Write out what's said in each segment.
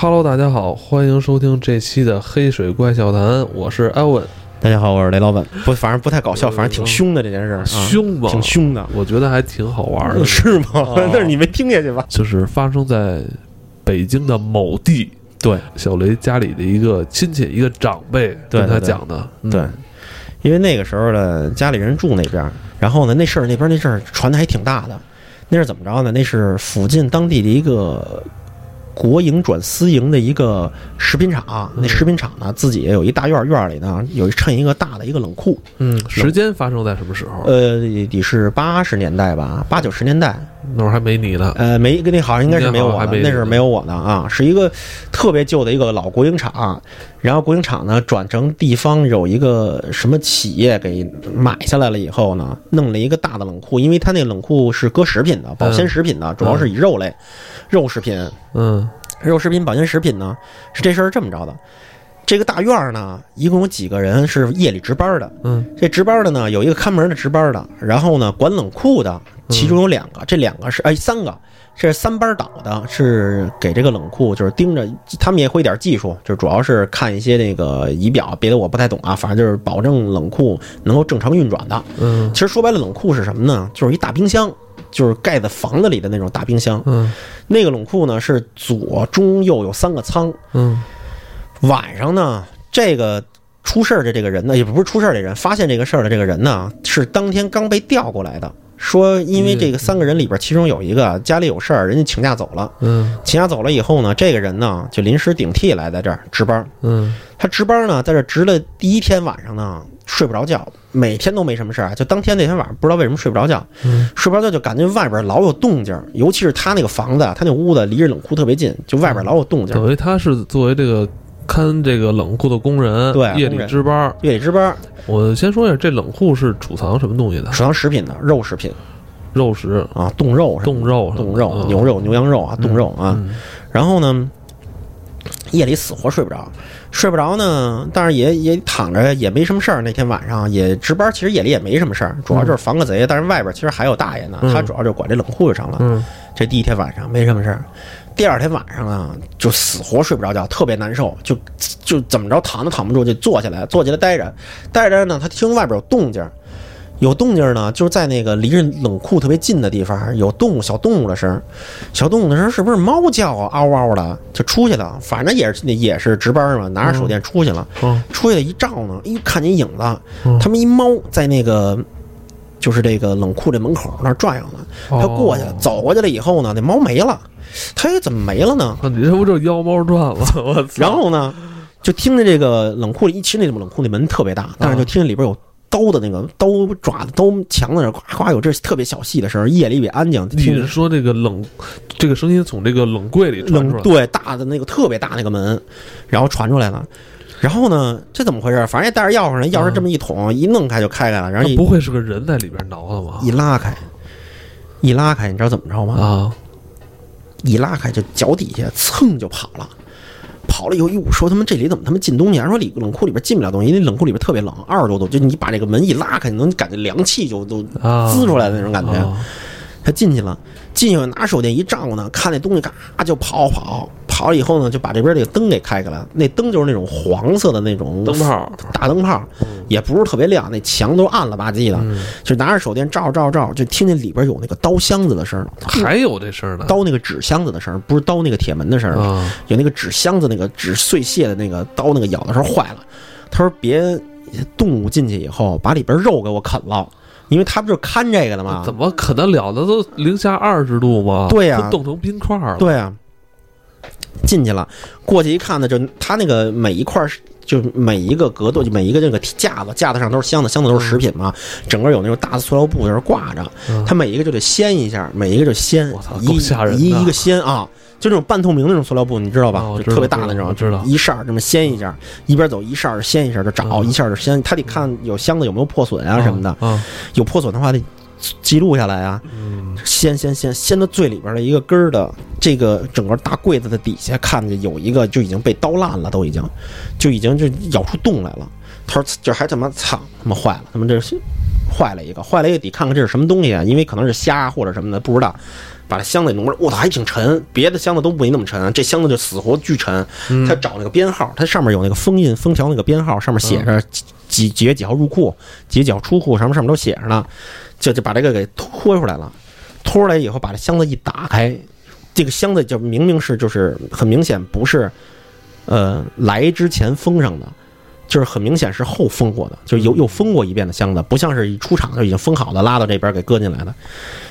Hello，大家好，欢迎收听这期的《黑水怪笑谈》，我是艾文。大家好，我是雷老板。不，反正不太搞笑，反正挺凶的这件事儿，啊凶吗？挺凶的，我觉得还挺好玩的。是吗？哦但是你没听下去吧？就是发生在北京的某地，对小雷家里的一个亲戚，一个长辈对跟他对对讲的。嗯对，因为那个时候呢，家里人住那边儿，然后呢，那事儿那边那事儿传的还挺大的。那是怎么着呢？那是附近当地的一个国营转私营的一个食品厂，那食品厂呢自己有一大院儿，院儿里呢有一衬一个大的一个冷库。嗯，时间发生在什么时候？呃，得是八十年代吧，八九十年代。那会儿还没你呢。呃，没跟你好像应该是没有我那是没有我呢啊，是一个特别旧的一个老国营厂，然后国营厂呢转成地方有一个什么企业给买下来了以后呢，弄了一个大的冷库，因为它那冷库是搁食品的，保鲜食品的，主要是以肉类、肉食品、嗯肉食品、保健食品呢，是这事儿这么着的。这个大院儿呢，一共有几个人是夜里值班的？嗯这值班的呢，有一个看门的值班的，然后呢，管冷库的，其中有两个，这两个是哎三个，这是三班倒的，是给这个冷库就是盯着，他们也会点技术，就主要是看一些那个仪表，别的我不太懂啊，反正就是保证冷库能够正常运转的。嗯其实说白了，冷库是什么呢？就是一大冰箱。就是盖在房子里的那种大冰箱，嗯那个冷库呢是左中右有三个仓，嗯晚上呢，这个出事儿的这个人呢，也不是出事儿的人，发现这个事儿的这个人呢，是当天刚被调过来的。说因为这个三个人里边，其中有一个家里有事儿，人家请假走了。嗯请假走了以后呢，这个人呢就临时顶替来在这儿值班。嗯他值班呢，在这值了第一天晚上呢，睡不着觉，每天都没什么事儿，就当天那天晚上不知道为什么睡不着觉，嗯。睡不着觉就感觉外边老有动静儿，尤其是他那个房子，他那屋子离着冷库特别近，就外边老有动静。儿。等于他是作为这个看这个冷库的工人，对夜里值班。夜里值班，我先说一下，这冷库是储藏什么东西的？储藏食品的肉食品。肉食、啊，冻肉冻肉冻肉、嗯。牛肉、牛羊肉啊，冻肉啊。嗯。然后呢，夜里死活睡不着，睡不着呢，但是也也躺着也没什么事儿。那天晚上也值班，其实夜里也没什么事儿，主要就是防个贼。但是外边其实还有大爷呢，嗯他主要就管这冷库就成了。嗯这第一天晚上没什么事儿，第二天晚上啊，就死活睡不着觉，特别难受，就就怎么着躺都躺不住，就坐起来，坐起来待着，待着呢，他听外边有动静儿，有动静呢，就是在那个离着冷库特别近的地方，有动物小动物的声，小动物的声是不是猫叫啊，嗷嗷的，就出去了，反正也是也是值班嘛，拿着手电出去了，嗯出去了一照呢，一，看见影子嗯，他们一猫在那个。就是这个冷库这门口那儿转悠呢，他过去了，哦走过去了以后呢，那猫没了，他哎怎么没了呢？啊，你这不就妖猫传了？然后呢，就听着这个冷库里，其实那冷库那门特别大，但是就听见里边有刀的那个刀爪子、刀墙在那呱呱有这特别小细的声儿，夜里也安静，你听着是说这个冷，这个声音从这个冷柜里传出来？冷对大的那个特别大那个门，然后传出来了。然后呢，这怎么回事？反正也带着钥匙呢，钥匙这么一捅，一弄开就开开了，然后不会是个人在里边挠的吧？一拉开，一拉开，你知道怎么着吗？啊，一拉开就脚底下蹭就跑了。跑了以后，哟，说他妈这里怎么他妈进东西啊？说里冷库里边进不了东西，因为冷库里边特别冷，二十多度，就你把这个门一拉开，你能感觉凉气就都啊滋出来的那种感觉。啊他进去了，进去拿手电一照呢，看那东西嘎就跑跑跑了以后呢，就把这边这个灯给开开了。那灯就是那种黄色的那种灯泡，大灯泡，也不是特别亮，那墙都暗了吧唧的，嗯就拿着手电照照照，就听见里边有那个刀箱子的声儿，还有这声呢？刀那个纸箱子的声儿，不是刀那个铁门的声有那个纸箱子那个纸碎屑的那个刀那个咬的时候坏了。他说别动物进去以后把里边肉给我啃了，因为他不就是看这个的吗？怎么可能了的都零下二十度吗？对呀都冻成冰块了。对啊，进去了，过去一看呢，就他那个每一块儿是。就每一个格斗，就每一个那个架子，架子上都是箱子，箱子都是食品嘛。整个有那种大的塑料布在那挂着，嗯它每一个就得掀一下，每一个就掀一一一个掀啊，就那种半透明那种塑料布，你知道吧？就特别大的那种，知道一扇儿这么掀一下，一边走一扇儿掀一下就找，嗯一下就掀，他得看有箱子有没有破损啊什么的，啊，有破损的话得记录下来啊。嗯掀掀掀掀到最里边的一个根儿的这个整个大柜子的底下，看见有一个就已经被刀烂了，都已经就已经就咬出洞来了。他说：“这还怎么操他妈坏了，他妈这是坏了一个，坏了一个得看看这是什么东西啊，因为可能是虾或者什么的，不知道。把这箱子弄过来，我操，还挺沉，别的箱子都没那么沉，这箱子就死活巨沉。他找那个编号，它上面有那个封印封条那个编号，上面写着几几月几号入库，几月几号出库，上面上面都写着呢。就就把这个给拖出来了，拖出来以后把这箱子一打开，这个箱子就明明是就是很明显不是，呃，来之前封上的。就是很明显是后封过的，就是又又封过一遍的箱子，不像是一出厂就已经封好的，拉到这边给搁进来的。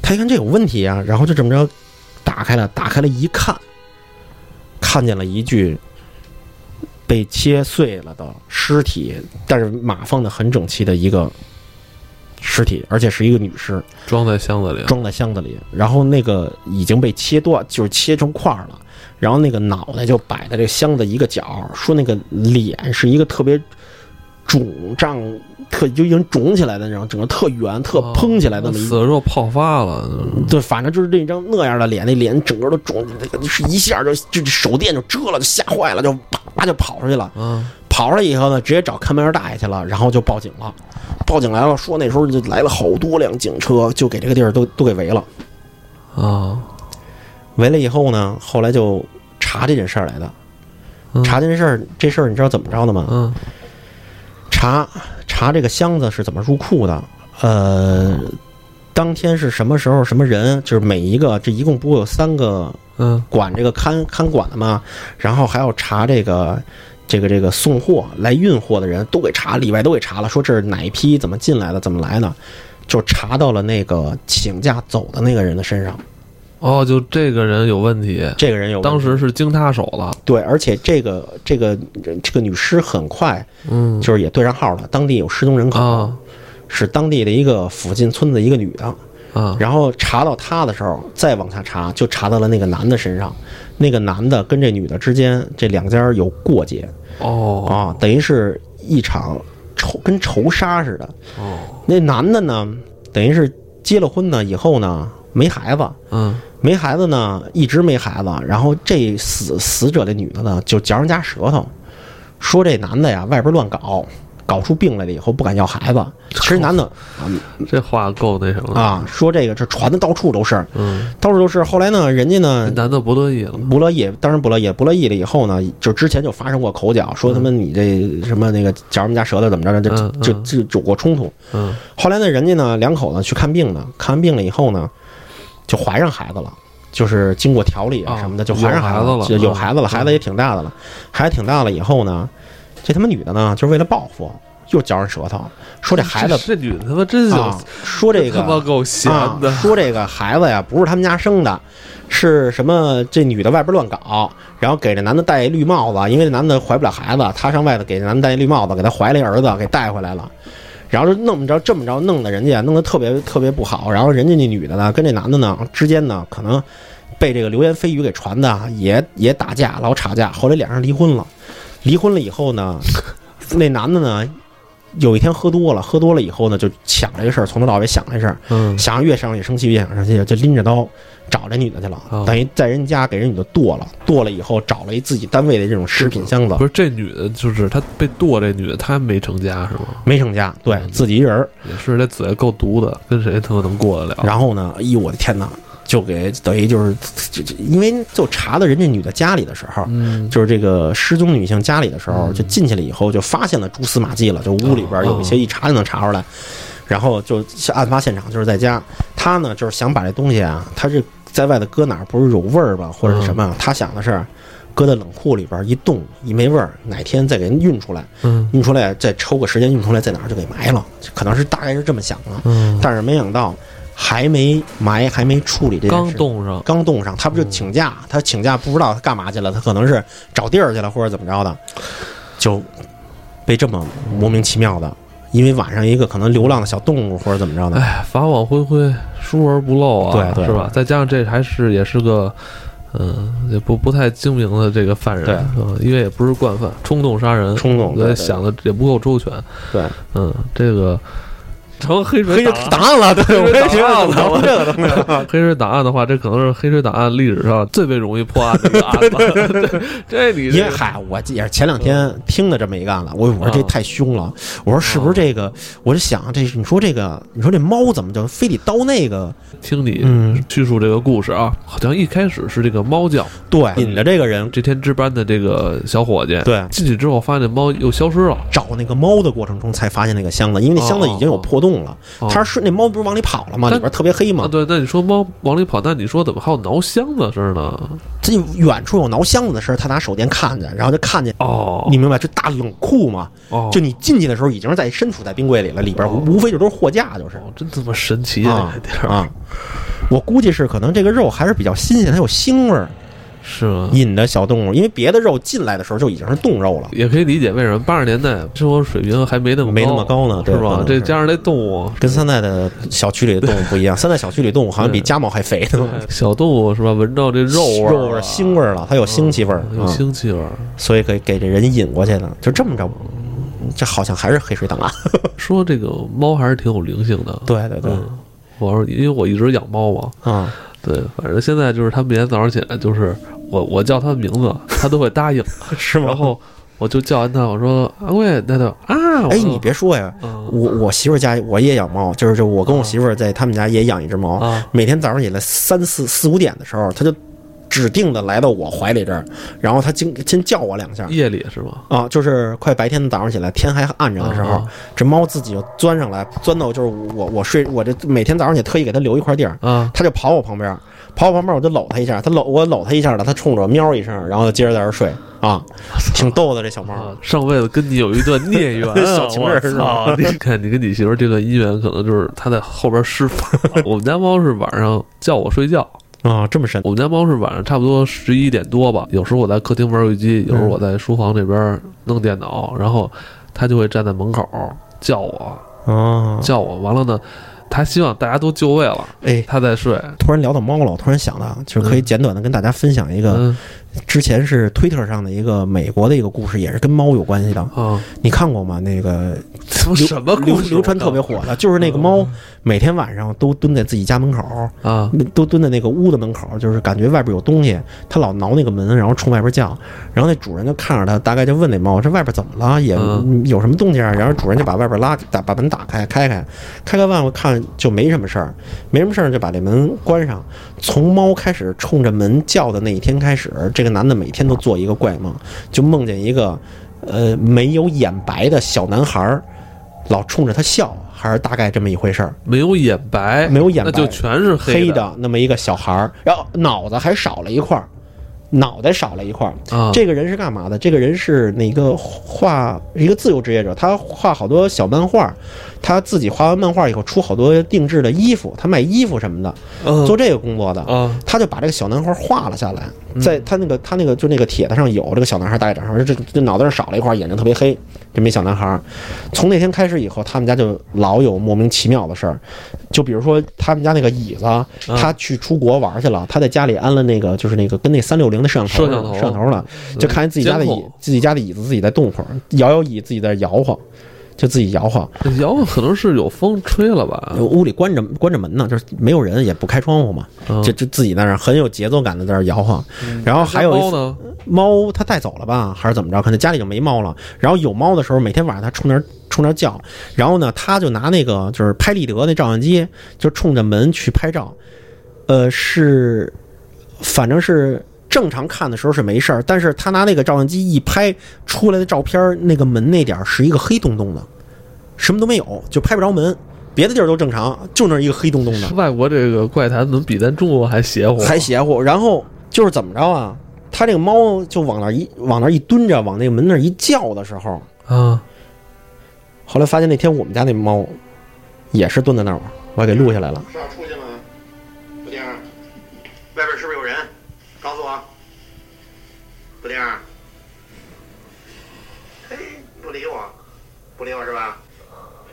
他一看这有问题啊，然后就这么着打开了，打开了一看，看见了一具被切碎了的尸体，但是码放的很整齐的一个尸体，而且是一个女尸，装在箱子里，装在箱子里。然后那个已经被切断，就是切成块了。然后那个脑袋就摆在这箱子一个角，说那个脸是一个特别肿胀、特就已经肿起来的那种，整个特圆、特嘭起来的。死了之后泡发了，对，反正就是那张那样的脸，那脸整个都肿，那个是一下就就手电就遮了，就吓坏了，就啪就跑出去了。嗯，跑出来以后呢，直接找看门大爷去了，然后就报警了。报警来了，说那时候就来了好多辆警车，就给这个地儿都都给围了。啊，围了以后呢，后来就。查这件事儿来的，查这件事儿，这事儿你知道怎么着的吗？嗯，查查这个箱子是怎么入库的？呃，当天是什么时候？什么人？就是每一个，这一共不有三个，嗯，管这个看看管的吗？然后还要查这个这个这个送货来运货的人都给查，里外都给查了，说这是哪一批，怎么进来的，怎么来的，就查到了那个请假走的那个人的身上。哦，就这个人有问题，这个人有，当时是经他手了。对，而且这个这个这个女尸很快，嗯，就是也对上号了。当地有失踪人口，是当地的一个附近村子一个女的，啊，然后查到她的时候，再往下查，就查到了那个男的身上。那个男的跟这女的之间这两家有过节，哦，啊，等于是一场仇跟仇杀似的。哦，那男的呢，等于是结了婚呢以后呢。没孩子，嗯，没孩子呢，一直没孩子。然后这死死者这女的呢，就嚼人家舌头，说这男的呀，外边乱搞，搞出病来了以后不敢要孩子。其实男的，这话够那什么啊？说这个这传的到处都是，嗯，到处都是。后来呢，人家呢，男的不乐意了，不乐意，当然不乐意，不乐意了以后呢，就之前就发生过口角，说他妈你这什么那个嚼人家舌头怎么着，就就就有过冲突。嗯，后来呢，人家呢两口子去看病呢，看完病了以后呢。就怀上孩子了，就是经过调理啊什么的，就怀上孩子了，就有孩子了，孩子也挺大的了，孩子挺大了以后呢，这他妈女的呢，就是为了报复，又嚼人舌头，说这孩子这女的他妈真行，说这个他妈够闲的，说这个孩子呀不是他们家生的，是什么？这女的外边乱搞，然后给这男的戴一绿帽子，因为这男的怀不了孩子，她上外头给这男的戴一绿帽子，给他怀了一儿子，给带回来了。然后就弄着这么着弄的，人家弄得特别特别不好。然后人家那女的呢，跟这男的呢之间呢，可能被这个流言蜚语给传的，也也打架，老吵架。后来两人离婚了。离婚了以后呢，那男的呢，有一天喝多了，喝多了以后呢，就想这个事儿，从头到尾想这事儿，嗯，想越想越生气，越想生气，就拎着刀。找这女的去了，等于在人家给人女的剁了，剁了以后找了一自己单位的这种食品箱子。不是这女的，就是她被剁这女的，她没成家是吗？没成家，对自己一人。也是这嘴够毒的，跟谁他妈能过得了？然后呢？哎呦我的天哪！就给等于就是，就就因为就查到人家女的家里的时候，嗯，就是这个失踪女性家里的时候，就进去了以后就发现了蛛丝马迹了，就屋里边有一些一查就能查出来。然后就案发现场就是在家，他呢就是想把这东西啊，他这。在外头搁哪儿不是有味儿吧，或者什么？他想的是，搁在冷库里边一冻一没味儿，哪天再给人运出来，运出来再抽个时间运出来，在哪儿就给埋了。可能是大概是这么想的，但是没想到还没埋，还没处理这刚冻上，刚冻上，他不就请假？他请假不知道他干嘛去了，他可能是找地儿去了，或者怎么着的，就被这么莫名其妙的。因为晚上一个可能流浪的小动物或者怎么着的，哎，法网恢恢，疏而不漏啊，对对，是吧？再加上这还是也是个，嗯，也不不太精明的这个犯人，对，嗯，因为也不是惯犯，冲动杀人，冲动，对，想的也不够周全，对，嗯，这个成黑水黑档档案了，对，我也觉档案 了。黑水档案的话，这可能是黑水档案历史上最为容易破案的一个案子。这你这因为嗨，我也是前两天听的这么一个案子，我我说这啊太凶了，我说是不是这个？我就想这，你说这个，你说这猫怎么就非得叨那个？听你嗯叙述这个故事啊，好像一开始是这个猫叫，对，引着这个人这天值班的这个小伙计，对进去之后发现猫又消失了，找那个猫的过程中才发现那个箱子，因为那箱子已经有破洞了。哦他是那猫不是往里跑了吗？里边特别黑啊，嘛，对，那你说猫往里跑，那你说怎么还有挠箱子声呢？这远处有挠箱子的声儿，他拿手电看见，然后就看见。哦，你明白这大冷库嘛？哦，就你进去的时候已经是在身处在冰柜里了，里边哦无无非就都是货架，就是哦真他妈神奇啊啊。我估计是可能这个肉还是比较新鲜，它有腥味儿，是吗？引的小动物，因为别的肉进来的时候就已经是冻肉了。也可以理解为什么八十年代生活水平还没那么没那么高呢对是吧这加上那动物，跟现在的小区里的动物不一样，现在小区里动物好像比家猫还肥呢，小动物是吧？闻到这肉味儿啊肉味儿、腥味儿了，它有腥气味儿有啊，腥气味儿。所以给给这人引过去的，就这么着，这好像还是黑水档案。说这个猫还是挺有灵性的。对对对，嗯，我说因为我一直养猫嘛，啊，对，反正现在就是他每天早上起来，就是我我叫他的名字，他都会答应，是然后我就叫完他，我说阿贵，那就啊，我哎，你别说呀，嗯我我媳妇家我也养猫，就是就我跟我媳妇在他们家也养一只猫，啊每天早上起来三四四五点的时候，他就指定的来到我怀里这儿，然后它先先叫我两下。夜里是吗？啊，就是快白天的早上起来，天还暗着的时候，啊这猫自己就钻上来，钻到就是我我睡我这每天早上也特意给它留一块地儿，啊，它就跑我旁边，跑我旁边我就搂它一下，它搂我搂它一下了，它冲着我喵一声，然后就接着在这儿睡啊，挺逗的这小猫。啊，上辈子跟你有一段孽缘啊，小情人我是吧！你看你跟你媳妇这段姻缘，可能就是她在后边施法。我们家猫是晚上叫我睡觉，啊，这么深我们家猫是晚上差不多十一点多吧，有时候我在客厅玩游戏机，有时候我在书房这边弄电脑，然后它就会站在门口叫我，啊！叫我，完了呢，它希望大家都就位了，哎，它在睡。突然聊到猫了，我突然想到，就是可以简短的跟大家分享一个，嗯之前是推特上的一个美国的一个故事，也是跟猫有关系的。啊，你看过吗？那个什么流什么？流流传特别火的，就是那个猫每天晚上都蹲在自己家门口，啊都蹲在那个屋的门口，就是感觉外边有东西，它老挠那个门，然后冲外边叫，然后那主人就看着它，大概就问那猫：“这外边怎么了？也嗯有什么动静啊？”然后主人就把外边拉打把门打开，开开，开开完我看就没什么事儿，没什么事儿就把这门关上。从猫开始冲着门叫的那一天开始，这个男的每天都做一个怪梦，就梦见一个呃没有眼白的小男孩儿，老冲着他笑，还是大概这么一回事儿。没有眼白，没有眼白那就全是黑的的那么一个小孩儿，然后脑子还少了一块儿，脑袋少了一块儿。啊。这个人是干嘛的？这个人是那个画一个自由职业者，他画好多小漫画，他自己画完漫画以后出好多定制的衣服，他卖衣服什么的，嗯。做这个工作的。啊他就把这个小男孩画了下来，嗯。在他那个他那个就那个帖子上有这个小男孩大概长什么，这这脑袋上少了一块，眼睛特别黑，这么一小男孩。从那天开始以后，他们家就老有莫名其妙的事儿，就比如说他们家那个椅子，啊他去出国玩去了，他在家里安了那个就是那个跟那三六零的摄像头摄像头。摄像头了，就看见自己家的椅自己家的椅子自己在动会儿，摇摇椅自己在摇晃，就自己摇晃。摇晃可能是有风吹了吧？屋里关着关着门呢，就是没有人，也不开窗户嘛，嗯就就自己在那儿很有节奏感的在那儿摇晃。然后还有一次猫呢？猫它带走了吧，还是怎么着？可能家里就没猫了。然后有猫的时候，每天晚上它冲那儿冲那儿叫，然后呢，他就拿那个就是拍立得那照相机，就冲着门去拍照。呃，是，反正是正常看的时候是没事儿，但是他拿那个照相机一拍出来的照片，那个门那点儿是一个黑洞洞的，什么都没有，就拍不着门，别的地儿都正常，就那儿一个黑洞洞的。外国这个怪谈怎么比咱中国还邪乎？还邪乎。然后就是怎么着啊？他这个猫就往那儿一往那儿一蹲着，往那个门那儿一叫的时候，啊后来发现那天我们家那猫也是蹲在那儿，我还给录下来了。是要出去吗？是吧？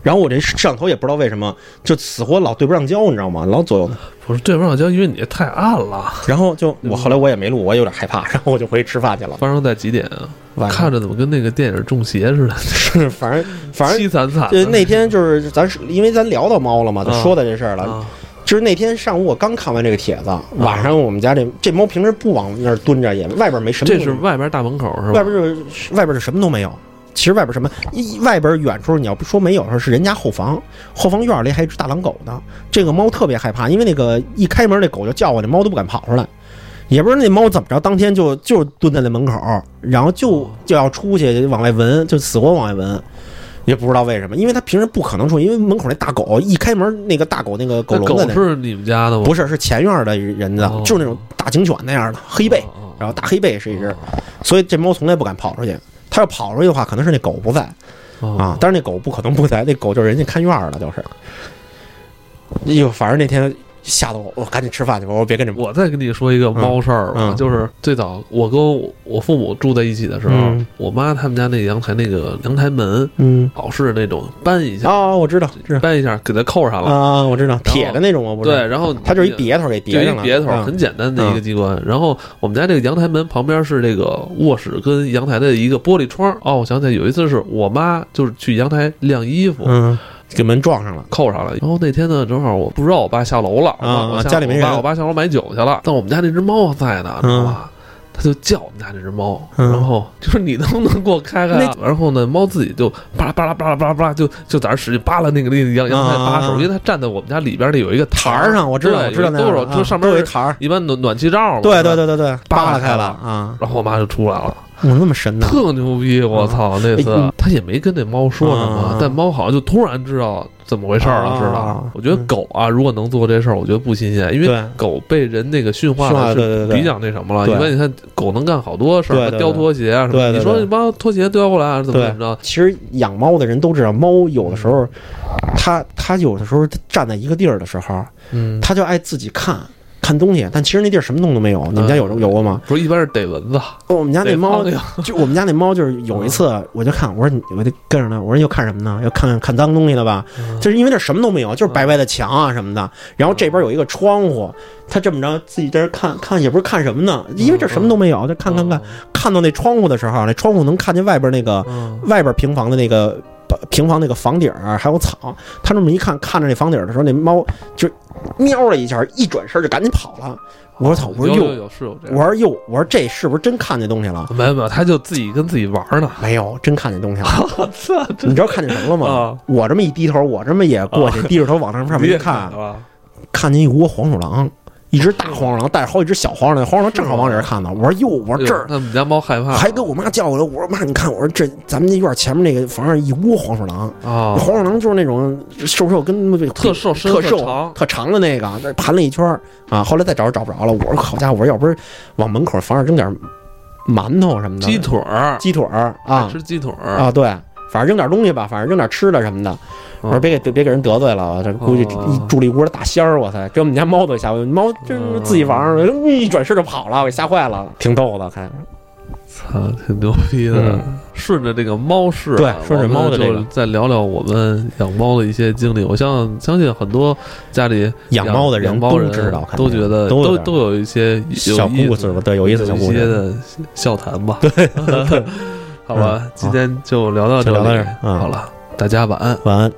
然后我这摄像头也不知道为什么就死活老对不上焦，你知道吗？老左右。不是对不上焦，因为你太暗了。然后就我后来我也没录，我也有点害怕，然后我就回去吃饭去了。发生在几点啊？晚上看着怎么跟那个电影《中邪》似的，是，反正反正凄惨惨的。就那天就是咱是因为咱聊到猫了嘛，就啊说到这事儿了。啊就是那天上午我刚看完这个帖子，晚上我们家这这猫平时不往那儿蹲着，也外边没什么。这是外边大门口是吧？外边就是外边就什么都没有。其实外边什么，一外边远处你要不说没有的时候，是人家后房，后房院里还有一只大狼狗呢。这个猫特别害怕，因为那个一开门那狗就叫唤，那猫都不敢跑出来。也不知道那猫怎么着，当天就就蹲在那门口，然后就就要出去往外闻，就死活往外闻，也不知道为什么，因为它平时不可能出去，因为门口那大狗一开门，那个大狗那个狗笼子那是你们家的吗？不是是前院的人的，哦就是那种大警犬那样的黑背，哦然后大黑背是一只，所以这猫从来不敢跑出去。它要跑出去的话，可能是那狗不在哦啊，但是那狗不可能不在，那狗就是人家看院儿了，就是。哎呦，反正那天吓得我，我赶紧吃饭去吧，我说别跟这我再跟你说一个猫事儿吧，嗯。嗯就是最早我跟我我父母住在一起的时候，嗯。我妈他们家那个阳台那个阳台门嗯，老是那种搬一下、哦，我知道，知道。搬一下给它扣上了，啊，我知道，铁的那种，我不知道对，，然后它就是一别头给就叠上了，一别头，嗯很简单的一个机关。然后我们家这个阳台门旁边是这个卧室跟阳台的一个玻璃窗。哦，我想起来有一次是我妈就是去阳台晾衣服，嗯，给门撞上了，扣上了。然后那天呢，正好我不知道我爸下楼了，啊我家里没人。我爸我爸下楼买酒去了，但我们家那只猫在呢，知道吧？他就叫我们家那只猫，嗯。然后就是你能不能给我开开、啊？然后呢，猫自己就巴拉巴拉巴拉巴拉巴拉，就就在那使劲扒拉那个那个阳阳台把手，啊因为它站在我们家里边的有一个台儿上，我知道，我知道都有就上面有一台儿，一般暖暖气罩嘛，对对对对对，扒拉开了啊，然后我妈就出来了，我那么神呢，特牛逼！我操，那次哎他也没跟那猫说什么啊，但猫好像就突然知道怎么回事了啊似的。我觉得狗啊，如果能做这事儿，我觉得不新鲜，因为狗被人那个驯化驯化的对对对是比较那什么了。对一般你看狗能干好多事叼拖鞋啊什么你说你把拖鞋叼过来啊，怎么怎么着？其实养猫的人都知道，猫有的时候，它它有的时候它站在一个地儿的时候，嗯，它就爱自己看看东西，但其实那地儿什么东西都没有。你们家有有过吗？不是一般是逮蚊子，我们家那猫就我们家那猫就是有一次，我就看，我说你我就跟着它，我说又看什么呢？要看看脏东西了吧？就是因为那什么都没有，就是白白的墙啊什么的。然后这边有一个窗户，它这么着自己在这看看，也不是看什么呢，因为这什么都没有，就看看看。看到那窗户的时候，那窗户能看见外边那个嗯，外边平房的那个呃平房那个房顶儿还有草，他这么一看，看着那房顶儿的时候，那猫就喵了一下，一转身就赶紧跑了。我说操！我说哟，有有有是有这样。我说哟，我说这是不是真看见东西了？没有没有，他就自己跟自己玩呢。没有，真看见东西了。操，你知道看见什么了吗？我这么一低头，我这么也过去，低着头往上上面一看，看见一窝黄鼠狼，一只大黄鼠狼带着好几只小黄鼠狼，黄鼠狼正好往这儿看呢。我说哟，我说这儿那我们家猫害怕，还给我妈叫过来，我说妈，你看，我说这咱们那院前面那个房上一窝黄鼠狼，啊，黄鼠狼就是那种瘦瘦跟那个特瘦特瘦特长。的那个，那盘了一圈儿啊。后来再找着找不着了。我说好家伙，我说要不是往门口房上扔点馒头什么的，鸡腿儿。鸡腿儿啊。吃鸡腿儿。啊，对，反正扔点东西吧，反正扔点吃的什么的。我说别给别别给人得罪了，这估计住了一屋的大仙儿，我操，给我们家猫都吓坏，猫就是自己玩儿，一转身就跑了，给吓坏了，挺逗的，看着。操，挺牛逼的。嗯顺着这个猫事啊，对顺着猫的这个就再聊聊我们养猫的一些经历。我相相信很多家里养猫的人都养猫人知道都觉得都都都有一些有小故事吧，对，有意思小有故事。一些的笑谈吧。对，好吧，嗯今天就聊到这里。好了，大家晚安。晚安。